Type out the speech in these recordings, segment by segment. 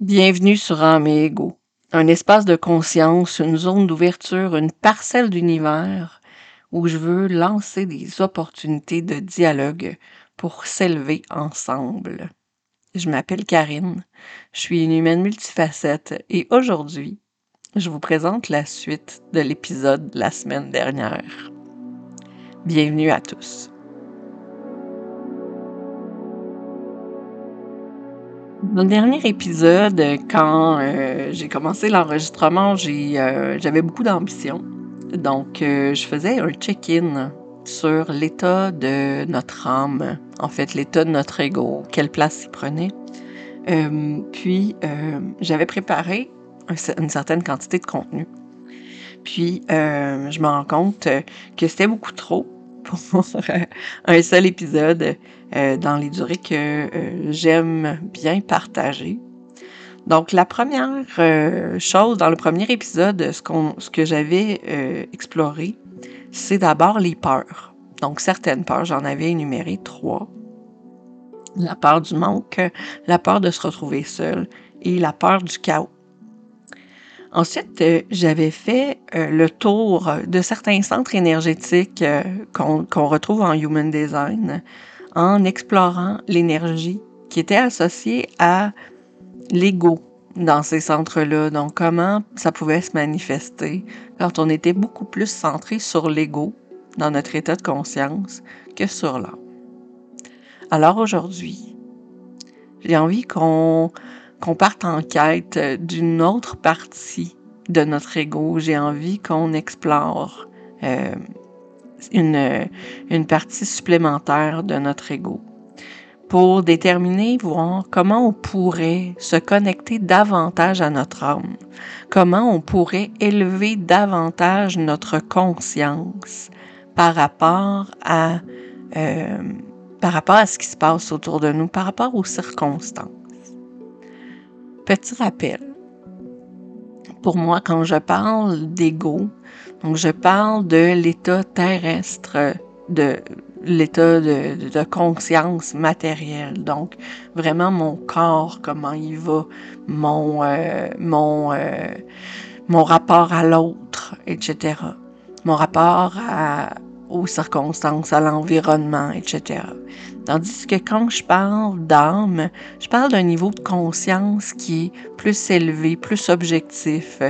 Bienvenue sur Âme et Ego, un espace de conscience, une zone d'ouverture, une parcelle d'univers où je veux lancer des opportunités de dialogue pour s'élever ensemble. Je m'appelle Karine, je suis une humaine multifacette et aujourd'hui, je vous présente la suite de l'épisode de la semaine dernière. Bienvenue à tous. Dans le dernier épisode, quand euh, j'ai commencé l'enregistrement, euh, j'avais beaucoup d'ambition. Donc, euh, je faisais un check-in sur l'état de notre âme, en fait, l'état de notre ego, quelle place il prenait. puis, j'avais préparé une certaine quantité de contenu. Puis, je me rends compte que c'était beaucoup trop pour un seul épisode euh, dans les durées que euh, j'aime bien partager. Donc, la première euh, chose dans le premier épisode, ce, ce que j'avais exploré, c'est d'abord les peurs. Donc, certaines peurs, j'en avais énuméré trois. La peur du manque, la peur de se retrouver seul et la peur du chaos. Ensuite, euh, j'avais fait euh, le tour de certains centres énergétiques euh, qu'on retrouve en Human Design en explorant l'énergie qui était associée à l'ego dans ces centres-là. Donc, comment ça pouvait se manifester quand on était beaucoup plus centré sur l'ego dans notre état de conscience que sur l'âme. Alors aujourd'hui, j'ai envie qu'on qu'on parte en quête d'une autre partie de notre ego. J'ai envie qu'on explore euh, une, une partie supplémentaire de notre ego pour déterminer, voir comment on pourrait se connecter davantage à notre âme, comment on pourrait élever davantage notre conscience par rapport à euh, par rapport à ce qui se passe autour de nous, par rapport aux circonstances. Petit rappel. Pour moi, quand je parle d'ego, donc je parle de l'état terrestre, de l'état de, conscience matérielle. Donc, vraiment mon corps, comment il va, mon, euh, mon, euh, mon rapport à l'autre, etc. Mon rapport à, aux circonstances, à l'environnement, etc. Tandis que quand je parle d'âme, je parle d'un niveau de conscience qui est plus élevé, plus objectif,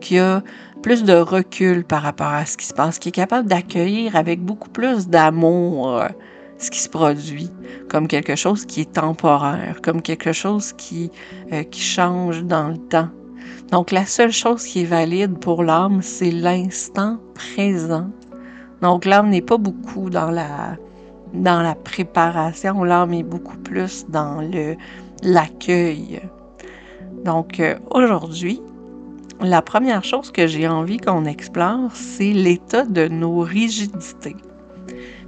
qui a plus de recul par rapport à ce qui se passe, qui est capable d'accueillir avec beaucoup plus d'amour ce qui se produit comme quelque chose qui est temporaire, comme quelque chose qui, euh, qui change dans le temps. Donc la seule chose qui est valide pour l'âme, c'est l'instant présent donc l'âme n'est pas beaucoup dans la, dans la préparation, l'âme est beaucoup plus dans le, l'accueil. Donc euh, aujourd'hui, la première chose que j'ai envie qu'on explore, c'est l'état de nos rigidités.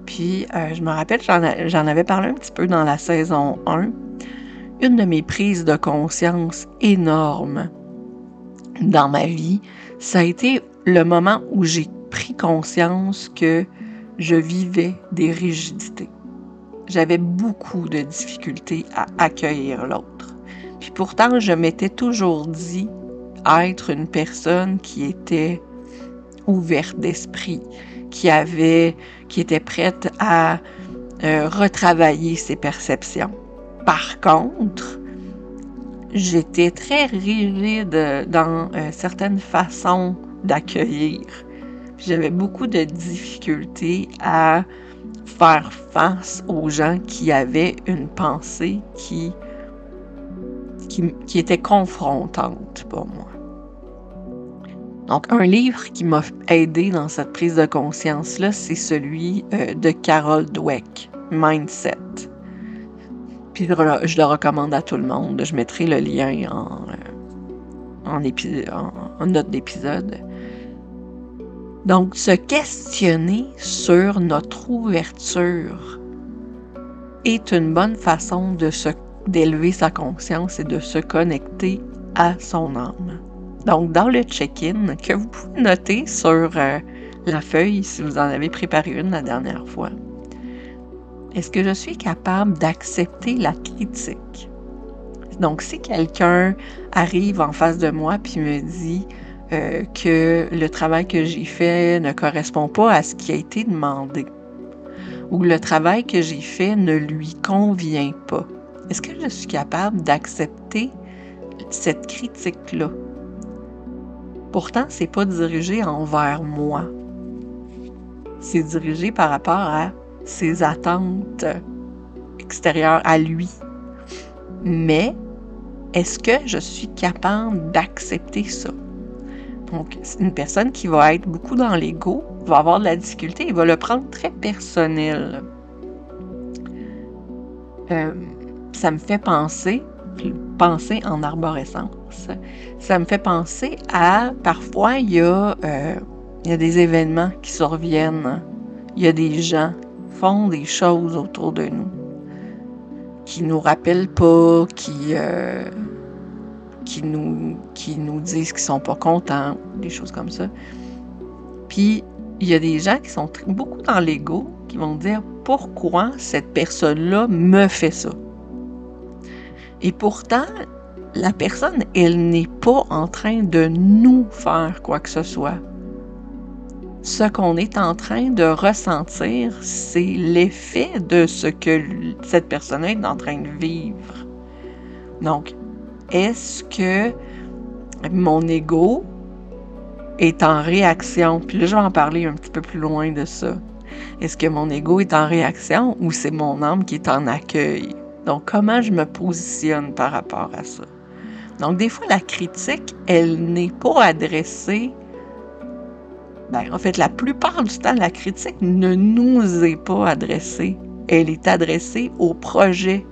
Puis, euh, je me rappelle, j'en avais parlé un petit peu dans la saison 1. Une de mes prises de conscience énormes dans ma vie, ça a été le moment où j'ai pris conscience que je vivais des rigidités. J'avais beaucoup de difficultés à accueillir l'autre. Puis pourtant, je m'étais toujours dit être une personne qui était ouverte d'esprit, qui avait, qui était prête à euh, retravailler ses perceptions. Par contre, j'étais très rigide dans euh, certaines façons d'accueillir j'avais beaucoup de difficultés à faire face aux gens qui avaient une pensée qui, qui, était confrontante pour moi. Donc, un livre qui m'a aidé dans cette prise de conscience-là, c'est celui euh, de Carol Dweck, Mindset. Puis je le recommande à tout le monde. Je mettrai le lien en, euh, en, en note d'épisode. Donc, se questionner sur notre ouverture est une bonne façon de se, d'élever sa conscience et de se connecter à son âme. Donc, dans le check-in que vous pouvez noter sur euh, la feuille si vous en avez préparé une la dernière fois, est-ce que je suis capable d'accepter la critique? Donc, si quelqu'un arrive en face de moi puis me dit euh, que le travail que j'ai fait ne correspond pas à ce qui a été demandé, ou le travail que j'ai fait ne lui convient pas, est-ce que je suis capable d'accepter cette critique-là? Pourtant, c'est pas dirigé envers moi. C'est dirigé par rapport à ses attentes extérieures à lui. Mais est-ce que je suis capable d'accepter ça? Donc, une personne qui va être beaucoup dans l'ego va avoir de la difficulté et va le prendre très personnel. Euh, ça me fait penser, penser en arborescence, ça me fait penser à, parfois, il y a, euh, il y a des événements qui surviennent, il y a des gens qui font des choses autour de nous, qui nous rappellent pas, qui, euh, qui, nous, qui nous disent qu'ils sont pas contents, des choses comme ça. Puis, il y a des gens qui sont beaucoup dans l'ego, qui vont dire pourquoi cette personne-là me fait ça? Et pourtant, la personne, elle n'est pas en train de nous faire quoi que ce soit. Ce qu'on est en train de ressentir, c'est l'effet de ce que cette personne est en train de vivre. Donc, est-ce que mon ego est en réaction? Puis là, je vais en parler un petit peu plus loin de ça. Est-ce que mon ego est en réaction ou c'est mon âme qui est en accueil? Donc, comment je me positionne par rapport à ça? Donc, des fois, la critique, elle n'est pas adressée. Ben, en fait, la plupart du temps, la critique ne nous est pas adressée. Elle est adressée au projet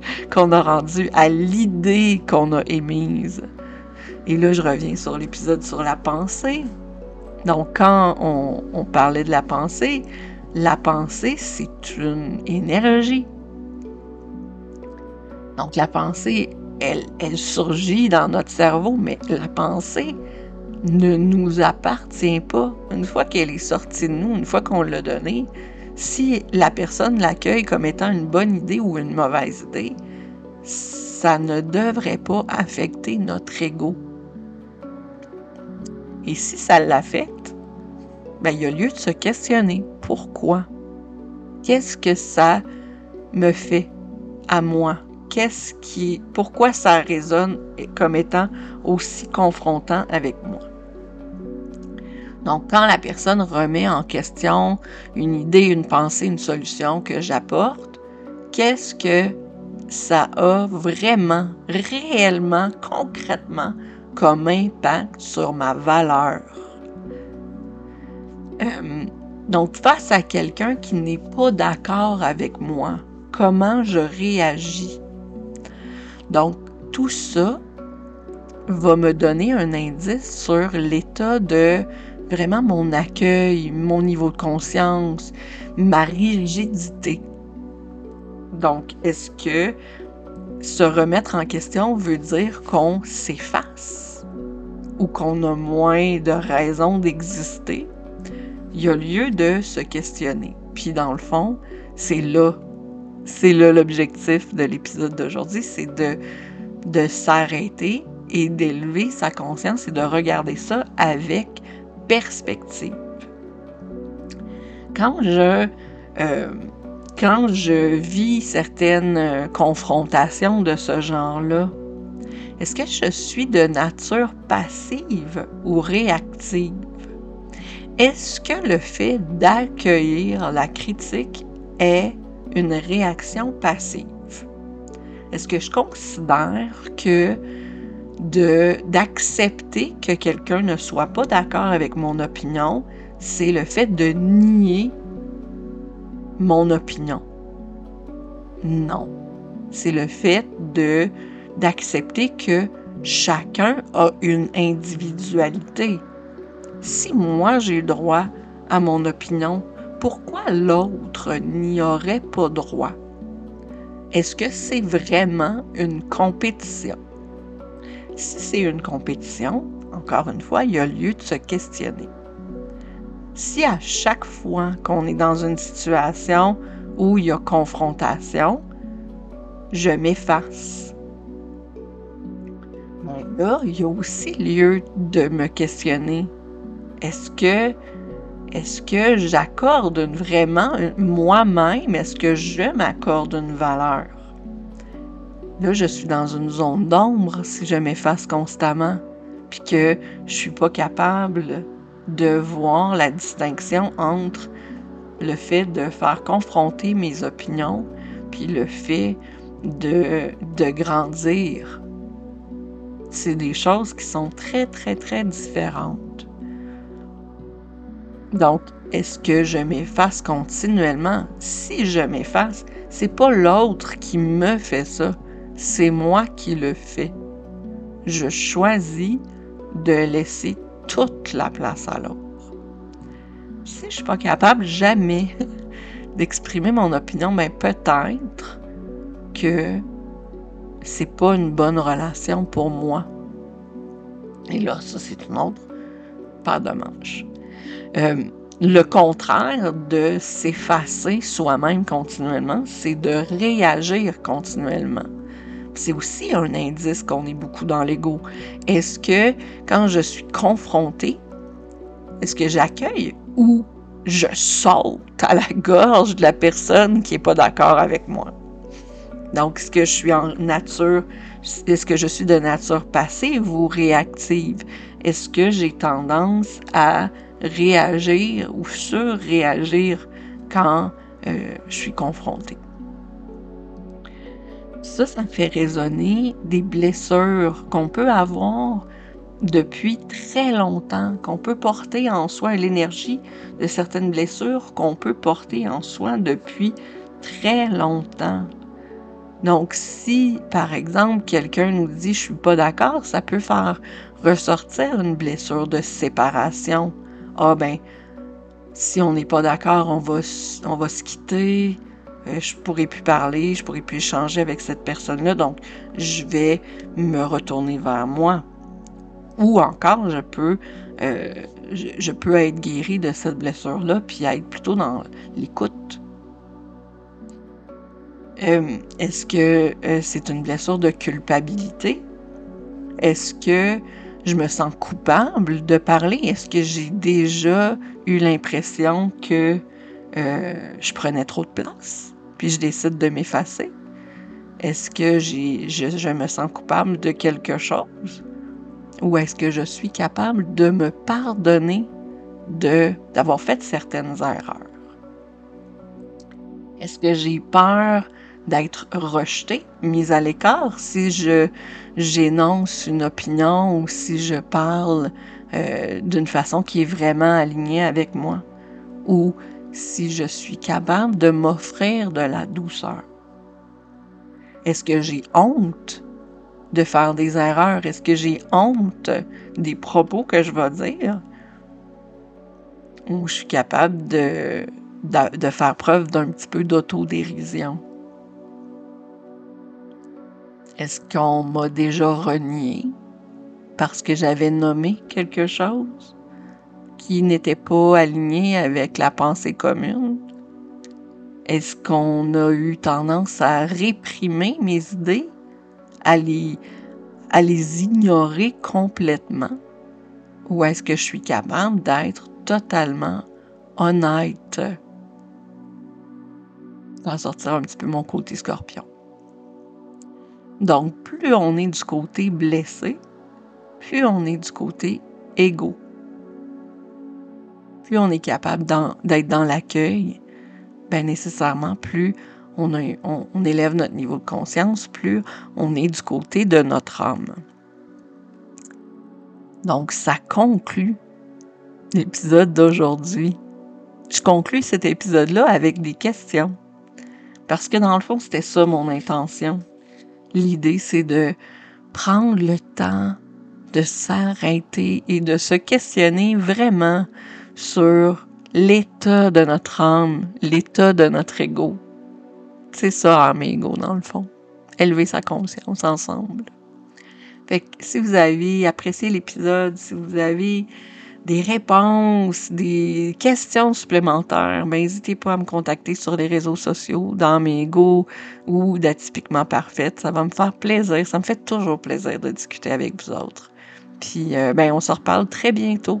qu'on a rendu, à l'idée qu'on a émise. Et là, je reviens sur l'épisode sur la pensée. Donc, quand on, parlait de la pensée, la pensée, c'est une énergie. Donc la pensée, elle, elle surgit dans notre cerveau, mais la pensée ne nous appartient pas. Une fois qu'elle est sortie de nous, une fois qu'on l'a donnée, si la personne l'accueille comme étant une bonne idée ou une mauvaise idée, ça ne devrait pas affecter notre ego. Et si ça l'affecte, ben, il y a lieu de se questionner. Pourquoi? Qu'est-ce que ça me fait à moi? qu'est-ce qui, pourquoi ça résonne comme étant aussi confrontant avec moi? Donc, quand la personne remet en question une idée, une pensée, une solution que j'apporte, qu'est-ce que ça a vraiment, réellement, concrètement comme impact sur ma valeur? Euh, donc, face à quelqu'un qui n'est pas d'accord avec moi, comment je réagis? Donc, tout ça va me donner un indice sur l'état de vraiment mon accueil, mon niveau de conscience, ma rigidité. Donc, est-ce que se remettre en question veut dire qu'on s'efface ou qu'on a moins de raisons d'exister? Il y a lieu de se questionner. Puis dans le fond, c'est là c'est là l'objectif de l'épisode d'aujourd'hui, c'est de, de s'arrêter et d'élever sa conscience et de regarder ça avec perspective. Quand je, euh, quand je vis certaines confrontations de ce genre-là, est-ce que je suis de nature passive ou réactive? Est-ce que le fait d'accueillir la critique est une réaction passive? Est-ce que je considère que d'accepter que quelqu'un ne soit pas d'accord avec mon opinion, c'est le fait de nier mon opinion. Non. C'est le fait de d'accepter que chacun a une individualité. Si moi j'ai droit à mon opinion, pourquoi l'autre n'y aurait pas droit? Est-ce que c'est vraiment une compétition? Si c'est une compétition, encore une fois, il y a lieu de se questionner. Si à chaque fois qu'on est dans une situation où il y a confrontation, je m'efface, Mais là, il y a aussi lieu de me questionner. Est-ce que est-ce que j'accorde vraiment moi-même, est-ce que je m'accorde une valeur? Là, je suis dans une zone d'ombre si je m'efface constamment, puis que je suis pas capable de voir la distinction entre le fait de faire confronter mes opinions, puis le fait de, grandir. C'est des choses qui sont très, très, très différentes. Donc, est-ce que je m'efface continuellement? Si je m'efface, c'est pas l'autre qui me fait ça, c'est moi qui le fais. Je choisis de laisser toute la place à l'autre. Si je suis pas capable jamais d'exprimer mon opinion, ben peut-être que c'est pas une bonne relation pour moi. Et là, ça, c'est une autre paire de manches. Euh, le contraire de s'effacer soi-même continuellement, c'est de réagir continuellement. C'est aussi un indice qu'on est beaucoup dans l'ego. Est-ce que quand je suis confrontée, est-ce que j'accueille ou je saute à la gorge de la personne qui n'est pas d'accord avec moi? Donc, est-ce que je suis nature, de nature passive ou réactive? Est-ce que j'ai tendance à réagir ou surréagir quand euh, je suis confrontée? Ça, ça fait résonner des blessures qu'on peut avoir depuis très longtemps, qu'on peut porter en soi, l'énergie de certaines blessures qu'on peut porter en soi depuis très longtemps. Donc, si, par exemple, quelqu'un nous dit je suis pas d'accord, ça peut faire ressortir une blessure de séparation. Ah ben, si on n'est pas d'accord, on va, on va se quitter, je pourrais plus parler, je pourrais plus échanger avec cette personne-là, donc je vais me retourner vers moi. Ou encore, je peux, euh, je peux être guéri de cette blessure-là, puis être plutôt dans l'écoute euh, est-ce que euh, c'est une blessure de culpabilité? Est-ce que je me sens coupable de parler? Est-ce que j'ai déjà eu l'impression que euh, je prenais trop de place? Puis je décide de m'effacer? Est-ce que je, me sens coupable de quelque chose? Ou est-ce que je suis capable de me pardonner d'avoir fait certaines erreurs? Est-ce que j'ai peur d'être rejeté, mis à l'écart si je j'énonce une opinion ou si je parle euh, d'une façon qui est vraiment alignée avec moi? Ou si je suis capable de m'offrir de la douceur? Est-ce que j'ai honte de faire des erreurs? Est-ce que j'ai honte des propos que je vais dire? Ou je suis capable de, de, de faire preuve d'un petit peu d'autodérision? Est-ce qu'on m'a déjà renié parce que j'avais nommé quelque chose? Qui n'était pas aligné avec la pensée commune? Est-ce qu'on a eu tendance à réprimer mes idées, à les, ignorer complètement? Ou est-ce que je suis capable d'être totalement honnête? D'en sortir un petit peu mon côté scorpion. Donc, plus on est du côté blessé, plus on est du côté égo. Plus on est capable d'être dans l'accueil, ben nécessairement, plus on, élève notre niveau de conscience, plus on est du côté de notre âme. Donc, ça conclut l'épisode d'aujourd'hui. Je conclus cet épisode-là avec des questions. Parce que dans le fond, c'était ça mon intention. L'idée, c'est de prendre le temps de s'arrêter et de se questionner vraiment sur l'état de notre âme, l'état de notre ego. C'est ça, âme et ego, dans le fond. Élever sa conscience ensemble. Fait que si vous avez apprécié l'épisode, si vous avez des réponses, des questions supplémentaires, ben n'hésitez pas à me contacter sur les réseaux sociaux, dans mes ou d'atypiquement parfaite. Ça va me faire plaisir. Ça me fait toujours plaisir de discuter avec vous autres. Puis, euh, ben, on se reparle très bientôt.